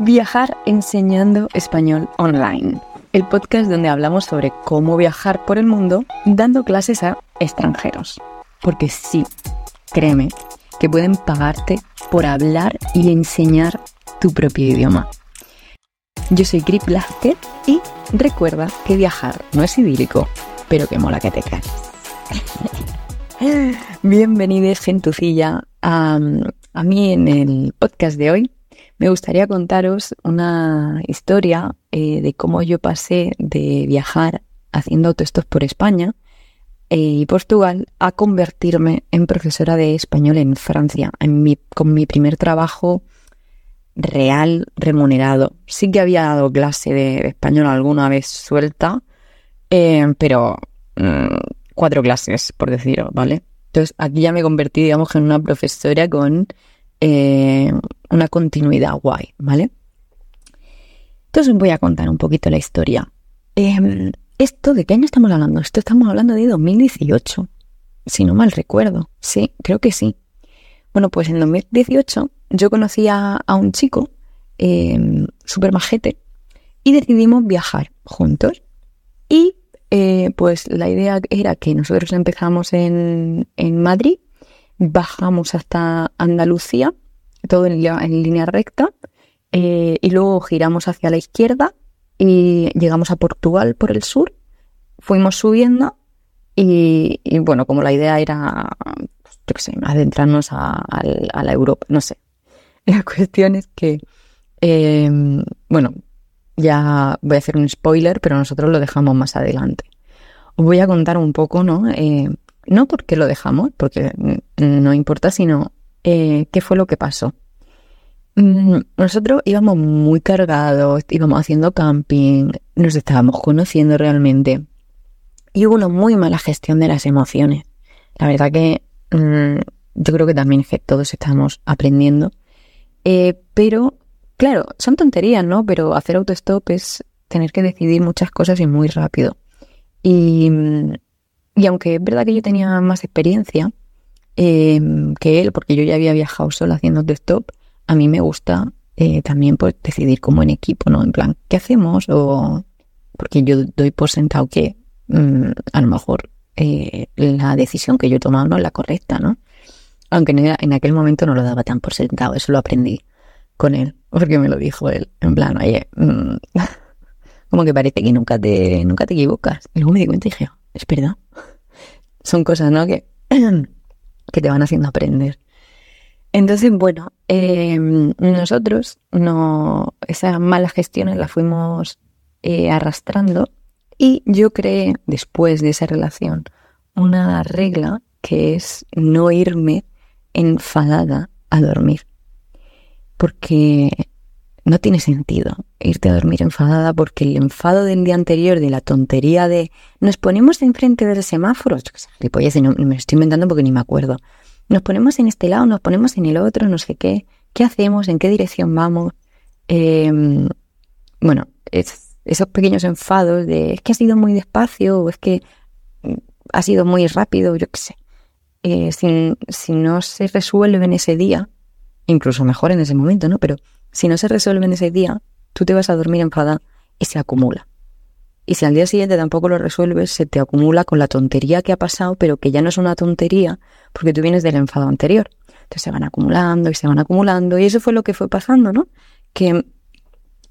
Viajar enseñando español online, el podcast donde hablamos sobre cómo viajar por el mundo dando clases a extranjeros. Porque sí, créeme, que pueden pagarte por hablar y enseñar tu propio idioma. Yo soy Grip Blázquez y recuerda que viajar no es idílico, pero que mola que te caes. Bienvenidos, gentucilla, a, a mí en el podcast de hoy me gustaría contaros una historia eh, de cómo yo pasé de viajar haciendo autoestos por España eh, y Portugal a convertirme en profesora de español en Francia, en mi, con mi primer trabajo real remunerado. Sí que había dado clase de español alguna vez suelta, eh, pero mm, cuatro clases, por decirlo, ¿vale? Entonces aquí ya me convertí, digamos, en una profesora con eh, una continuidad guay, ¿vale? Entonces os voy a contar un poquito la historia. Em, ¿Esto de qué año estamos hablando? Esto estamos hablando de 2018, si no mal recuerdo. Sí, creo que sí. Bueno, pues en 2018 yo conocí a, un chico eh, súper majete y decidimos viajar juntos. Y eh, pues la idea era que nosotros empezamos en, en Madrid bajamos hasta Andalucía, todo en, línea recta, eh, y luego giramos hacia la izquierda y llegamos a Portugal por el sur, fuimos subiendo y, bueno, como la idea era, yo qué sé, adentrarnos a, la Europa, no sé. La cuestión es que, em, bueno, ya voy a hacer un spoiler, pero nosotros lo dejamos más adelante. Os voy a contar un poco, ¿no? Eh, no porque lo dejamos, porque no importa, sino eh, qué fue lo que pasó. Mm, nosotros íbamos muy cargados, íbamos haciendo camping, nos estábamos conociendo realmente y hubo una muy mala gestión de las emociones. La verdad que mm, yo creo que también que todos estamos aprendiendo. Eh, pero, claro, son tonterías, ¿no? Pero hacer autostop es tener que decidir muchas cosas y muy rápido. Y, mm, y aunque es verdad que yo tenía más experiencia em, que él, porque yo ya había viajado solo haciendo stop, a mí me gusta eh, también pues, decidir como en equipo, ¿no? En plan, ¿qué hacemos? O porque yo doy por sentado que mm, a lo mejor eh, la decisión que yo he tomado no es la correcta, ¿no? Aunque en, aquel momento no lo daba tan por sentado, eso lo aprendí con él, porque me lo dijo él, en plan, oye, mm, como que parece que nunca te, nunca te equivocas. Y luego me di cuenta y dije, es verdad. Son cosas, ¿no? Que, que te van haciendo aprender. Entonces, bueno, em, nosotros no, esas malas gestiones las fuimos eh, arrastrando y yo creé después de esa relación una regla que es no irme enfadada a dormir. Porque no tiene sentido irte a dormir enfadada porque el enfado del día anterior, de la tontería de nos ponemos enfrente del semáforo, no, me estoy inventando porque ni me acuerdo. Nos ponemos en este lado, nos ponemos en el otro, no sé qué. ¿Qué hacemos? ¿En qué dirección vamos? Em, bueno, esos pequeños enfados de es que ha sido muy despacio o es que mm, ha sido muy rápido, yo qué sé. Eh, si, si no se resuelve en ese día, incluso mejor en ese momento, ¿no? Pero si no se resuelve en ese día, tú te vas a dormir enfadada y se acumula. Y si al día siguiente tampoco lo resuelves, se te acumula con la tontería que ha pasado, pero que ya no es una tontería porque tú vienes del enfado anterior. Entonces se van acumulando y se van acumulando. Y eso fue lo que fue pasando, ¿no? Que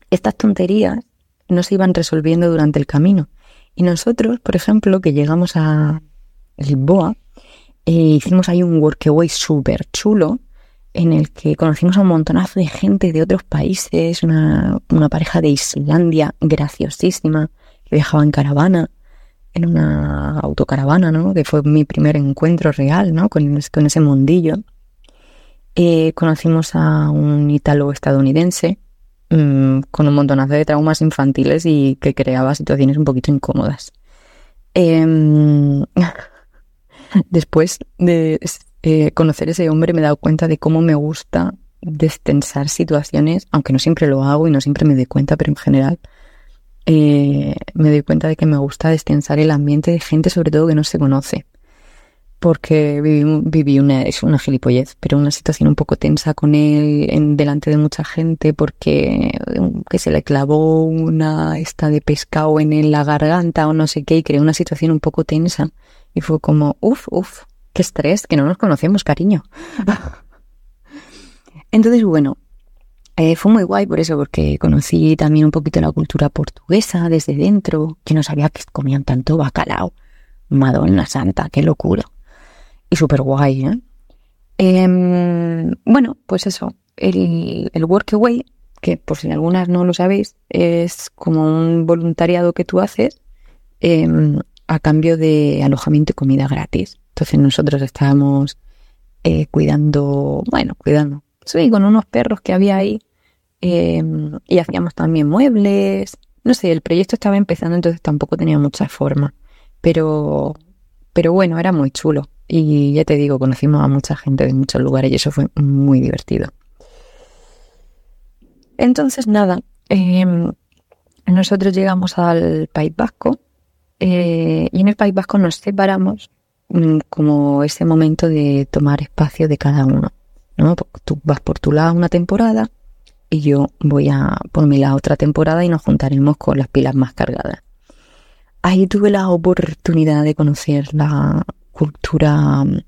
estas tonterías no se iban resolviendo durante el camino. Y nosotros, por ejemplo, que llegamos a Lisboa, eh, hicimos ahí un workaway súper chulo en el que conocimos a un montonazo de gente de otros países, una, pareja de Islandia graciosísima que viajaba en caravana, en una autocaravana, ¿no? Que fue mi primer encuentro real, ¿no? Con, con ese mundillo. Eh, conocimos a un ítalo-estadounidense mm, con un montonazo de traumas infantiles y que creaba situaciones un poquito incómodas. Em, después de eh, conocer ese hombre me he dado cuenta de cómo me gusta destensar situaciones, aunque no siempre lo hago y no siempre me doy cuenta, pero en general eh, me doy cuenta de que me gusta destensar el ambiente de gente sobre todo que no se conoce. porque viví, una, es una gilipollez, pero una situación un poco tensa con él en, delante de mucha gente porque que se le clavó una esta de pescado en la garganta o no sé qué y creó una situación un poco tensa y fue como, uff, uff, qué estrés, que no nos conocemos, cariño. Entonces, bueno, eh, fue muy guay por eso, porque conocí también un poquito la cultura portuguesa desde dentro, que no sabía que comían tanto bacalao. Madonna Santa, qué locura y súper guay. ¿eh? Em, bueno, pues eso, el, el Workaway, que por si algunas no lo sabéis, es como un voluntariado que tú haces em, a cambio de alojamiento y comida gratis. Entonces nosotros estábamos eh, cuidando, bueno, cuidando, sí, con unos perros que había ahí em, y hacíamos también muebles. No sé, el proyecto estaba empezando, entonces tampoco tenía mucha forma. Pero, pero bueno, era muy chulo. Y ya te digo, conocimos a mucha gente de muchos lugares y eso fue muy divertido. Entonces, nada, em, nosotros llegamos al País Vasco eh, y en el País Vasco nos separamos como ese momento de tomar espacio de cada uno. ¿no? Tú vas por tu lado una temporada y yo voy a por mi lado otra temporada y nos juntaremos con las pilas más cargadas. Ahí tuve la oportunidad de conocer la cultura mm,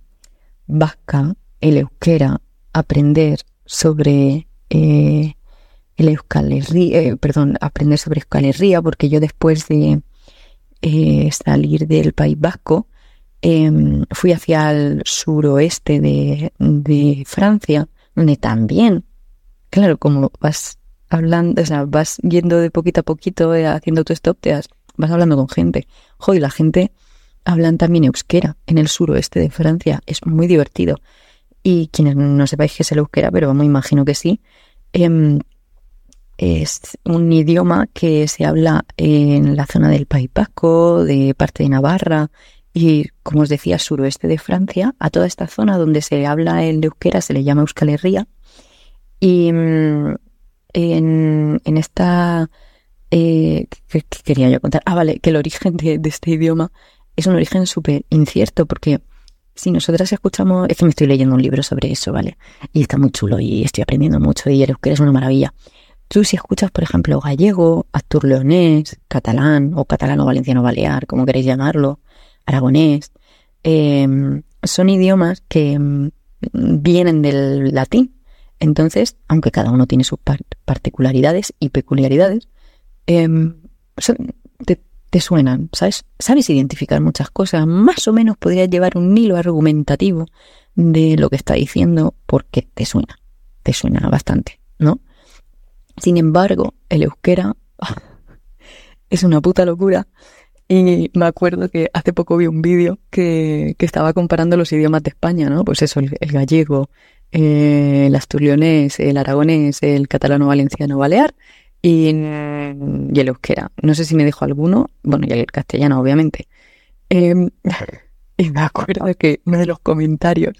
vasca, el euskera, aprender sobre eh, el Euskal eh, perdón, aprender sobre Euskal Herria, porque yo después de eh, salir del País Vasco, em, fui hacia el suroeste de, Francia, donde también, claro, como vas hablando, o sea, vas yendo de poquito a poquito, haciendo tu stop, te vas hablando con gente. Joder, la gente hablan también euskera en el suroeste de Francia. Es muy divertido. Y quienes no sepáis qué es el euskera, pero me imagino que sí, em, es un idioma que se habla en la zona del País Vasco, de parte de Navarra y, como os decía, suroeste de Francia. A toda esta zona donde se habla el euskera se le llama Euskal Herria. Y em, en, en esta... Eh, ¿qué, quería yo contar? Ah, vale, que el origen de este idioma es un origen súper incierto porque si nosotras escuchamos, es que me estoy leyendo un libro sobre eso, ¿vale? Y está muy chulo y estoy aprendiendo mucho y el que es una maravilla. Tú si escuchas, por ejemplo, gallego, actur leonés, catalán o catalano valenciano balear, como queréis llamarlo, aragonés, em, son idiomas que em, vienen del latín. Entonces, aunque cada uno tiene sus particularidades y peculiaridades, em, son, te suenan, ¿sabes? Sabes identificar muchas cosas, más o menos podrías llevar un hilo argumentativo de lo que está diciendo porque te suena, te suena bastante, ¿no? Sin embargo, el euskera es una puta locura y me acuerdo que hace poco vi un vídeo que, estaba comparando los idiomas de España, ¿no? Pues eso, el, gallego, eh, el asturionés, el aragonés, el catalano valenciano balear y, el euskera. No sé si me dijo alguno, bueno, y el castellano, obviamente. Em, y me acuerdo que uno de los comentarios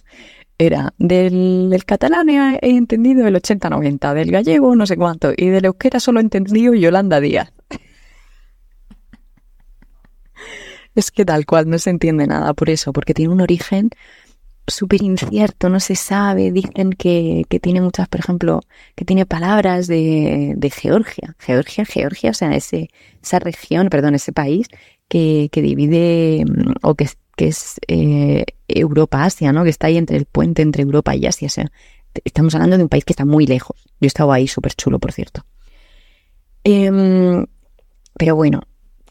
era del, catalán he, entendido el 80-90, del gallego no sé cuánto, y del euskera solo he entendido Yolanda Díaz. Es que tal cual no se entiende nada por eso, porque tiene un origen súper incierto, no se sabe, dicen que, que, tiene muchas, por ejemplo, que tiene palabras de, de Georgia, Georgia, Georgia, o sea, ese, esa región, perdón, ese país que, que divide mm, o que, que es eh, Europa-Asia, ¿no? Que está ahí entre el puente entre Europa y Asia, o sea, estamos hablando de un país que está muy lejos. Yo he estado ahí, súper chulo, por cierto. Em, pero bueno,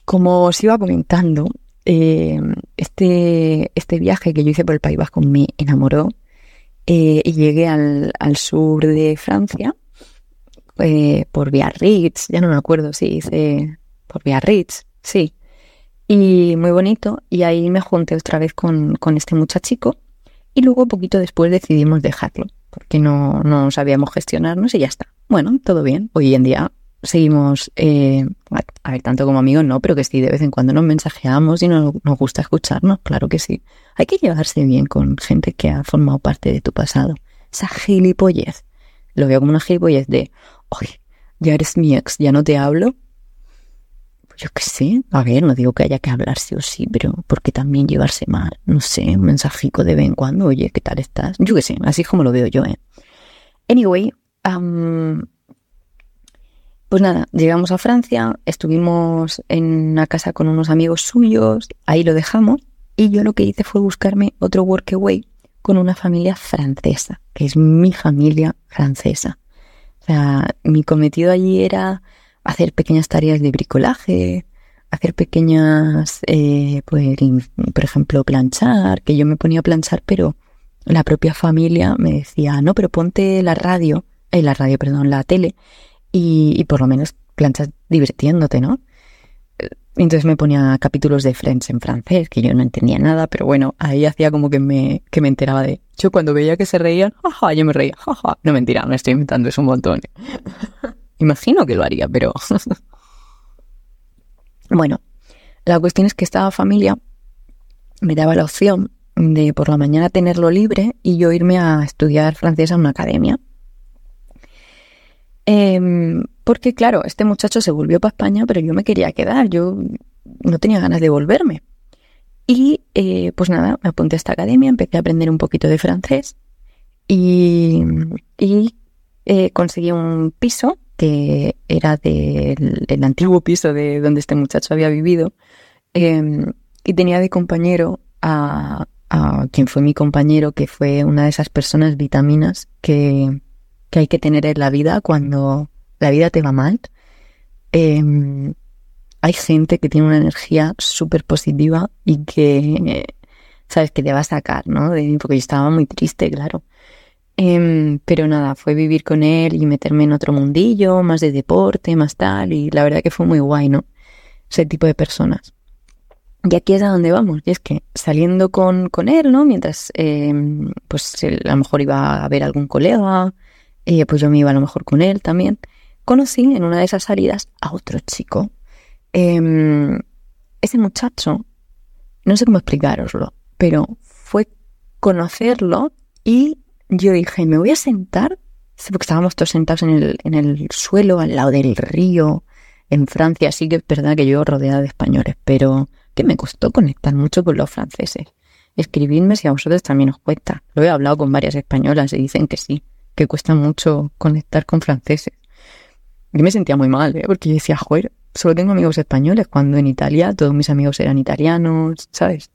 como os iba comentando, eh, este, este viaje que yo hice por el País Vasco me enamoró eh, y llegué al, sur de Francia eh, por Biarritz, ya no me acuerdo si hice por Biarritz, sí. Y muy bonito, y ahí me junté otra vez con, con este muchachico y luego poquito después decidimos dejarlo porque no, no sabíamos gestionarnos y ya está. Bueno, todo bien. Hoy en día seguimos, eh, a ver, tanto como amigos no, pero que sí, de vez en cuando nos mensajeamos y nos, nos gusta escucharnos, claro que sí. Hay que llevarse bien con gente que ha formado parte de tu pasado. Esa gilipollez. Lo veo como una gilipollez de, oye, ya eres mi ex, ya no te hablo. Yo qué sé, a ver, no digo que haya que hablar sí o sí, pero porque también llevarse mal, no sé, un mensajico de vez en cuando, oye, ¿qué tal estás? Yo qué sé, así es como lo veo yo, ¿eh? Anyway, pues nada, llegamos a Francia, estuvimos en una casa con unos amigos suyos, ahí lo dejamos, y yo lo que hice fue buscarme otro workaway con una familia francesa, que es mi familia francesa. O sea, mi cometido allí era hacer pequeñas tareas de bricolaje, hacer pequeñas, eh, pues, por ejemplo, planchar, que yo me ponía a planchar, pero la propia familia me decía, no, pero ponte la radio, eh, la radio, perdón, la tele, y, y por lo menos planchas divirtiéndote, ¿no? Entonces me ponía capítulos de Friends en francés, que yo no entendía nada, pero bueno, ahí hacía como que me, que me enteraba de... Yo cuando veía que se reían, jaja, yo me reía, jaja. No mentira, me estoy inventando eso un montón. Imagino que lo haría, pero... bueno, la cuestión es que esta familia me daba la opción de por la mañana tenerlo libre y yo irme a estudiar francés a una academia. Eh, porque claro, este muchacho se volvió para España, pero yo me quería quedar, yo no tenía ganas de volverme. Y eh, pues nada, me apunté a esta academia, empecé a aprender un poquito de francés y, y eh, conseguí un piso que era del el antiguo piso de donde este muchacho había vivido em, y tenía de compañero a, a quien fue mi compañero, que fue una de esas personas vitaminas que, que hay que tener en la vida cuando la vida te va mal, em, hay gente que tiene una energía súper positiva y que, sabes, que te va a sacar, ¿no? porque yo estaba muy triste, claro. Em, pero nada, fue vivir con él y meterme en otro mundillo, más de deporte, más tal, y la verdad que fue muy guay, ¿no? Ese tipo de personas. Y aquí es a donde vamos, y es que saliendo con, con él, ¿no? Mientras, em, pues a lo mejor iba a ver algún colega, eh, pues yo me iba a lo mejor con él también conocí en una de esas salidas a otro chico. Em, ese muchacho, no sé cómo explicaroslo, pero fue conocerlo y yo dije, me voy a sentar, porque estábamos todos sentados en el, en el suelo, al lado del río, en Francia, sí que es verdad que yo rodeada de españoles, pero que me costó conectar mucho con los franceses. Escribidme si a vosotros también os cuesta. Lo he hablado con varias españolas y dicen que sí, que cuesta mucho conectar con franceses. Yo me sentía muy mal, ¿eh? porque yo decía, joder, solo tengo amigos españoles, cuando en Italia todos mis amigos eran italianos, ¿sabes?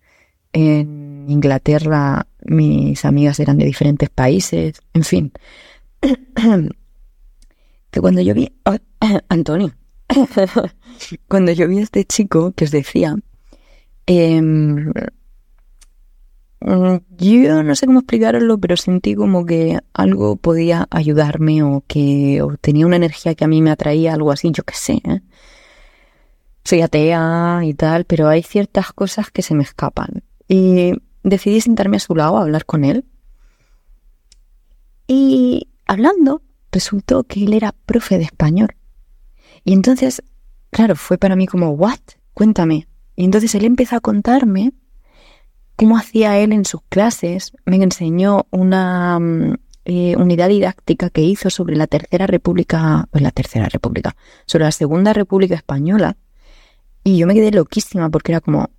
En Inglaterra mis amigas eran de diferentes países, en fin. que cuando yo vi... Oh, Antonio. cuando yo vi a este chico que os decía, Mm, yo no sé cómo explicarlo, pero sentí como que algo podía ayudarme o que tenía una energía que a mí me atraía, algo así, yo qué sé. ¿eh? Soy atea y tal, pero hay ciertas cosas que se me escapan. Y decidí sentarme a su lado a hablar con él. Y hablando, resultó que él era profe de español. Y entonces, claro, fue para mí como, ¿what? Cuéntame. Y entonces él empezó a contarme cómo hacía él en sus clases. Me enseñó una mm, eh, unidad didáctica que hizo sobre la Tercera República, pues la Tercera República, sobre la Segunda República Española. Y yo me quedé loquísima porque era como,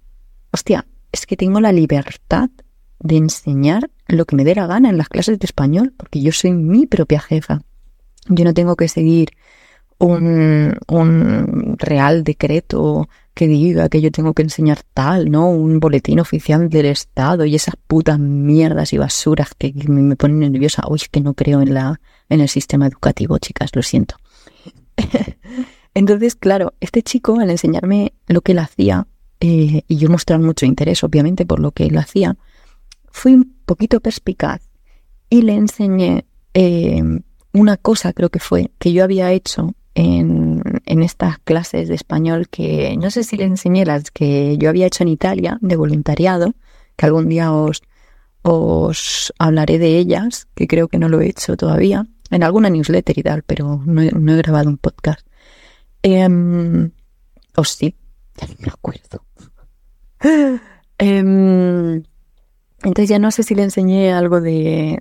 hostia, es que tengo la libertad de enseñar lo que me dé la gana en las clases de español, porque yo soy mi propia jefa. Yo no tengo que seguir un, un real decreto que diga que yo tengo que enseñar tal, ¿no? Un boletín oficial del Estado y esas putas mierdas y basuras que me ponen nerviosa. Uy, que no creo en la en el sistema educativo, chicas, lo siento. Entonces, claro, este chico al enseñarme lo que él hacía eh, y yo mostrar mucho interés, obviamente, por lo que él hacía, fui un poquito perspicaz y le enseñé eh, una cosa, creo que fue, que yo había hecho en, en, estas clases de español que no sé si le enseñé las que yo había hecho en Italia de voluntariado, que algún día os, os hablaré de ellas, que creo que no lo he hecho todavía, en alguna newsletter y tal, pero no, he, grabado un podcast. Eh, o sí, ya no me acuerdo. Em, entonces ya no sé si le enseñé algo de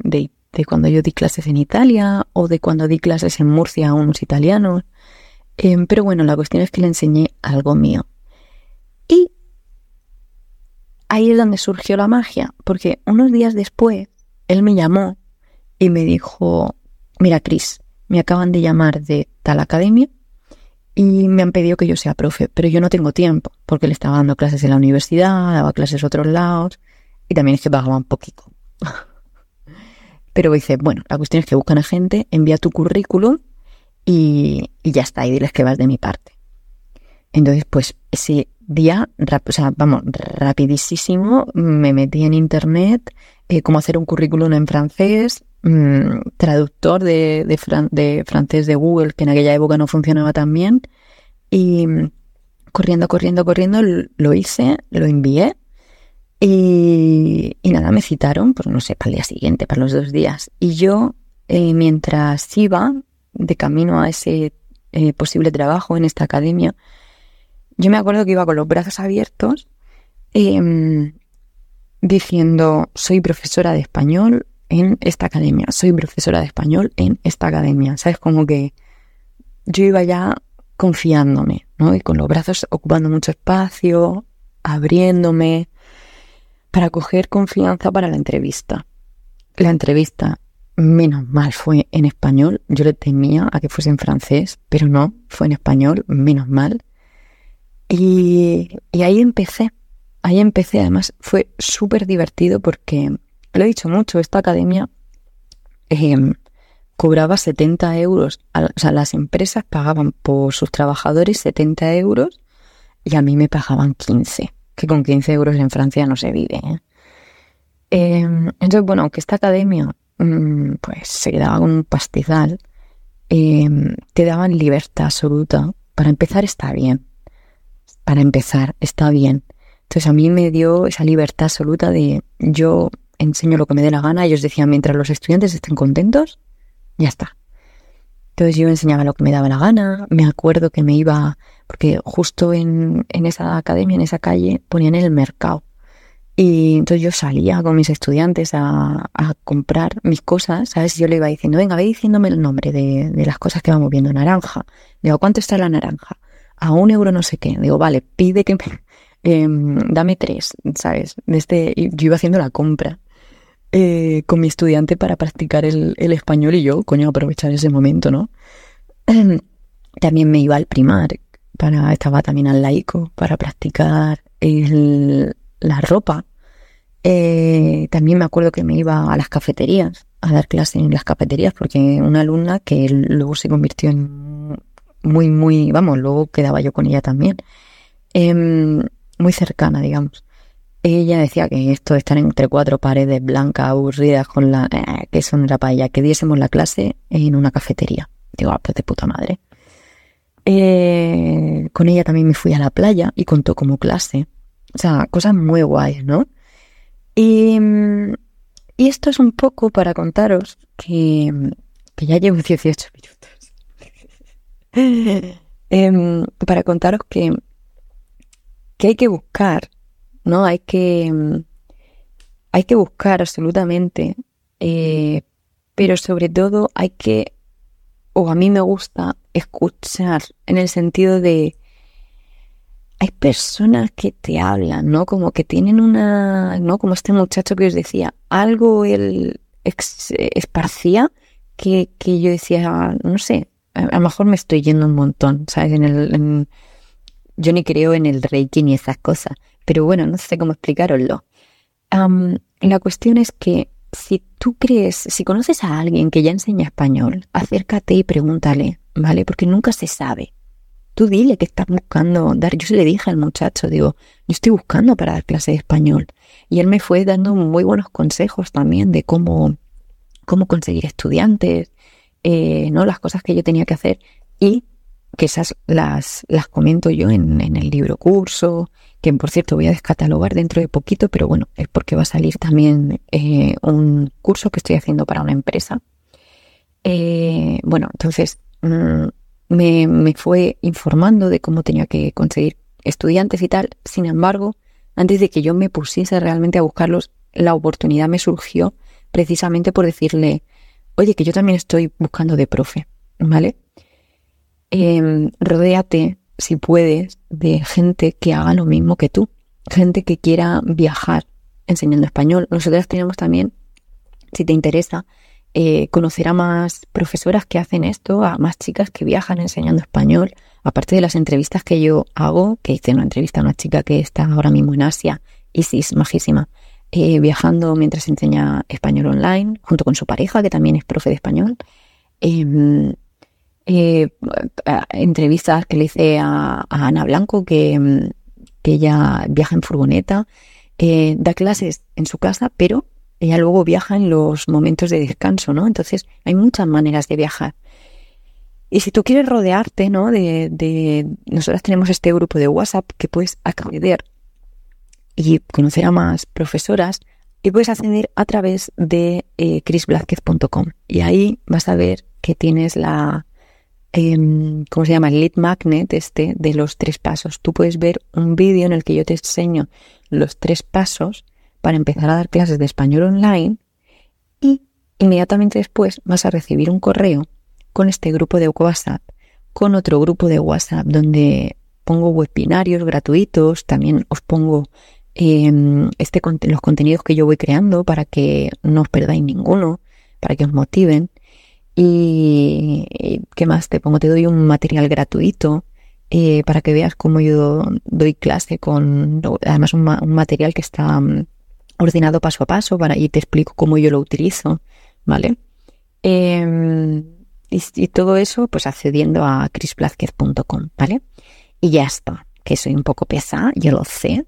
de cuando yo di clases en Italia o de cuando di clases en Murcia a unos italianos. Em, pero bueno, la cuestión es que le enseñé algo mío. Y ahí es donde surgió la magia, porque unos días después él me llamó y me dijo, mira Cris, me acaban de llamar de tal academia y me han pedido que yo sea profe, pero yo no tengo tiempo, porque le estaba dando clases en la universidad, daba clases a otros lados y también es que pagaba un poquito. pero dice, bueno, la cuestión es que buscan a gente, envía tu currículum y, ya está, y diles que vas de mi parte. Entonces, pues ese día, sea, vamos, rapidísimo, me metí en internet, eh, cómo hacer un currículum en francés, mm, traductor de, francés de Google, que en aquella época no funcionaba tan bien, y mm, corriendo, corriendo, corriendo, lo hice, lo envié, y, nada, me citaron, pues no sé, para el día siguiente, para los dos días. Y yo, eh, mientras iba, de camino a ese eh, posible trabajo en esta academia, yo me acuerdo que iba con los brazos abiertos em, diciendo, soy profesora de español en esta academia, soy profesora de español en esta academia. ¿Sabes? Como que yo iba ya confiándome, ¿no? Y con los brazos ocupando mucho espacio, abriéndome, para coger confianza para la entrevista. La entrevista Menos mal fue en español. Yo le temía a que fuese en francés, pero no, fue en español, menos mal. Y, ahí empecé. Ahí empecé. Además, fue súper divertido porque, lo he dicho mucho, esta academia em, cobraba 70 euros. o sea, las empresas pagaban por sus trabajadores 70 euros y a mí me pagaban 15. Que con 15 euros en Francia no se vive. ¿eh? Em, entonces, bueno, aunque esta academia pues se quedaba con un pastizal, em, te daban libertad absoluta. Para empezar está bien. Para empezar está bien. Entonces a mí me dio esa libertad absoluta de yo enseño lo que me dé la gana. Ellos decían, mientras los estudiantes estén contentos, ya está. Entonces yo enseñaba lo que me daba la gana. Me acuerdo que me iba, porque justo en, en esa academia, en esa calle, ponían el mercado. Y entonces yo salía con mis estudiantes a, comprar mis cosas, ¿sabes? Yo le iba diciendo, venga, ve diciéndome el nombre de, las cosas que vamos viendo. Naranja. Digo, ¿cuánto está la naranja? A un euro no sé qué. Digo, vale, pide que me, em, dame tres, ¿sabes? Este, yo iba haciendo la compra eh, con mi estudiante para practicar el, español y yo, coño, aprovechar ese momento, ¿no? También me iba al primar, para, estaba también al laico para practicar la ropa. Eh, también me acuerdo que me iba a las cafeterías, a dar clase en las cafeterías, porque una alumna que luego se convirtió en muy, muy, vamos, luego quedaba yo con ella también, em, muy cercana, digamos. Ella decía que esto de estar entre cuatro paredes blancas, aburridas, con la... Eh, que eso no era para ella, que diésemos la clase en una cafetería. Digo, ah, pues de puta madre. Eh, con ella también me fui a la playa y contó como clase. O sea, cosas muy guays, ¿no? Y, esto es un poco para contaros que, que ya llevo 18 minutos. Em, para contaros que, que hay que buscar, ¿no? Hay que, hay que buscar absolutamente, eh, pero sobre todo hay que, o a mí me gusta escuchar en el sentido de hay personas que te hablan, ¿no? Como que tienen una, ¿no? Como este muchacho que os decía, algo él esparcía que, que yo decía, no sé, a, lo mejor me estoy yendo un montón, ¿sabes? En el, yo ni creo en el reiki ni esas cosas, pero bueno, no sé cómo explicaroslo. la cuestión es que si tú crees, si conoces a alguien que ya enseña español, acércate y pregúntale, ¿vale? Porque nunca se sabe tú dile que estás buscando dar. Yo se le dije al muchacho, digo, yo estoy buscando para dar clase de español. Y él me fue dando muy buenos consejos también de cómo, cómo conseguir estudiantes, eh, ¿no? Las cosas que yo tenía que hacer. Y que esas las, las comento yo en, el libro curso, que por cierto voy a descatalogar dentro de poquito, pero bueno, es porque va a salir también eh, un curso que estoy haciendo para una empresa. Eh, bueno, entonces, mm, me, fue informando de cómo tenía que conseguir estudiantes y tal. Sin embargo, antes de que yo me pusiese realmente a buscarlos, la oportunidad me surgió precisamente por decirle, oye, que yo también estoy buscando de profe, ¿vale? eh, rodéate, si puedes, de gente que haga lo mismo que tú, gente que quiera viajar enseñando español. Nosotras tenemos también, si te interesa, eh, conocer a más profesoras que hacen esto, a más chicas que viajan enseñando español, aparte de las entrevistas que yo hago, que hice una entrevista a una chica que está ahora mismo en Asia, Isis, majísima, eh, viajando mientras enseña español online, junto con su pareja, que también es profe de español. Em, eh, entrevistas que le hice a, Ana Blanco, que, em, que, ella viaja en furgoneta, eh, da clases en su casa, pero ella luego viaja en los momentos de descanso, ¿no? Entonces hay muchas maneras de viajar. Y si tú quieres rodearte, ¿no? De, de nosotras tenemos este grupo de WhatsApp que puedes acceder y conocer a más profesoras y puedes acceder a través de eh, chrisblázquez.com y ahí vas a ver que tienes la, eh, ¿cómo se llama? El lead magnet este de los tres pasos. Tú puedes ver un vídeo en el que yo te enseño los tres pasos para empezar a dar clases de español online y inmediatamente después vas a recibir un correo con este grupo de WhatsApp, con otro grupo de WhatsApp donde pongo webinarios gratuitos, también os pongo Em, este, los contenidos que yo voy creando para que no os perdáis ninguno, para que os motiven. Y, ¿qué más te pongo? Te doy un material gratuito eh, para que veas cómo yo doy clase con, además un, material que está mm, ordenado paso a paso para, y te explico cómo yo lo utilizo, ¿vale? Em, y, todo eso pues accediendo a chrisblazquez.com, ¿vale? Y ya está, que soy un poco pesada, yo lo sé,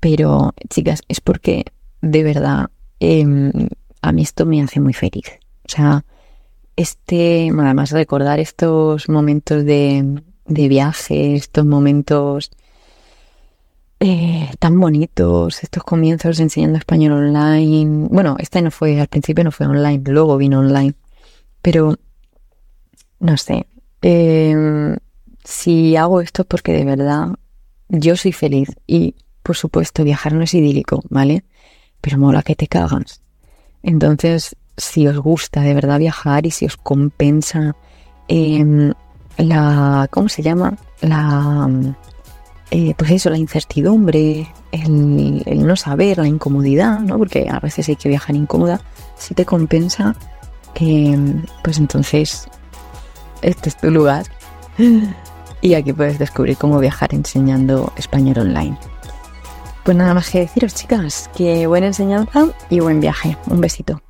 pero, chicas, es porque de verdad em, a mí esto me hace muy feliz. O sea, este, además recordar estos momentos de, viaje, estos momentos eh, tan bonitos, estos comienzos enseñando español online. Bueno, este no fue, al principio no fue online, luego vino online. Pero, no sé, em, si hago esto es porque de verdad yo soy feliz y por supuesto, viajar no es idílico, ¿vale? Pero mola que te cagas. Entonces, si os gusta de verdad viajar y si os compensa em, la, ¿cómo se llama? La, eh, pues eso, la incertidumbre, el, no saber, la incomodidad, ¿no? Porque a veces hay que viajar incómoda. Si te compensa, em, pues entonces este es tu lugar. Y aquí puedes descubrir cómo viajar enseñando español online. Pues nada más que deciros, chicas, que buena enseñanza y buen viaje. Un besito.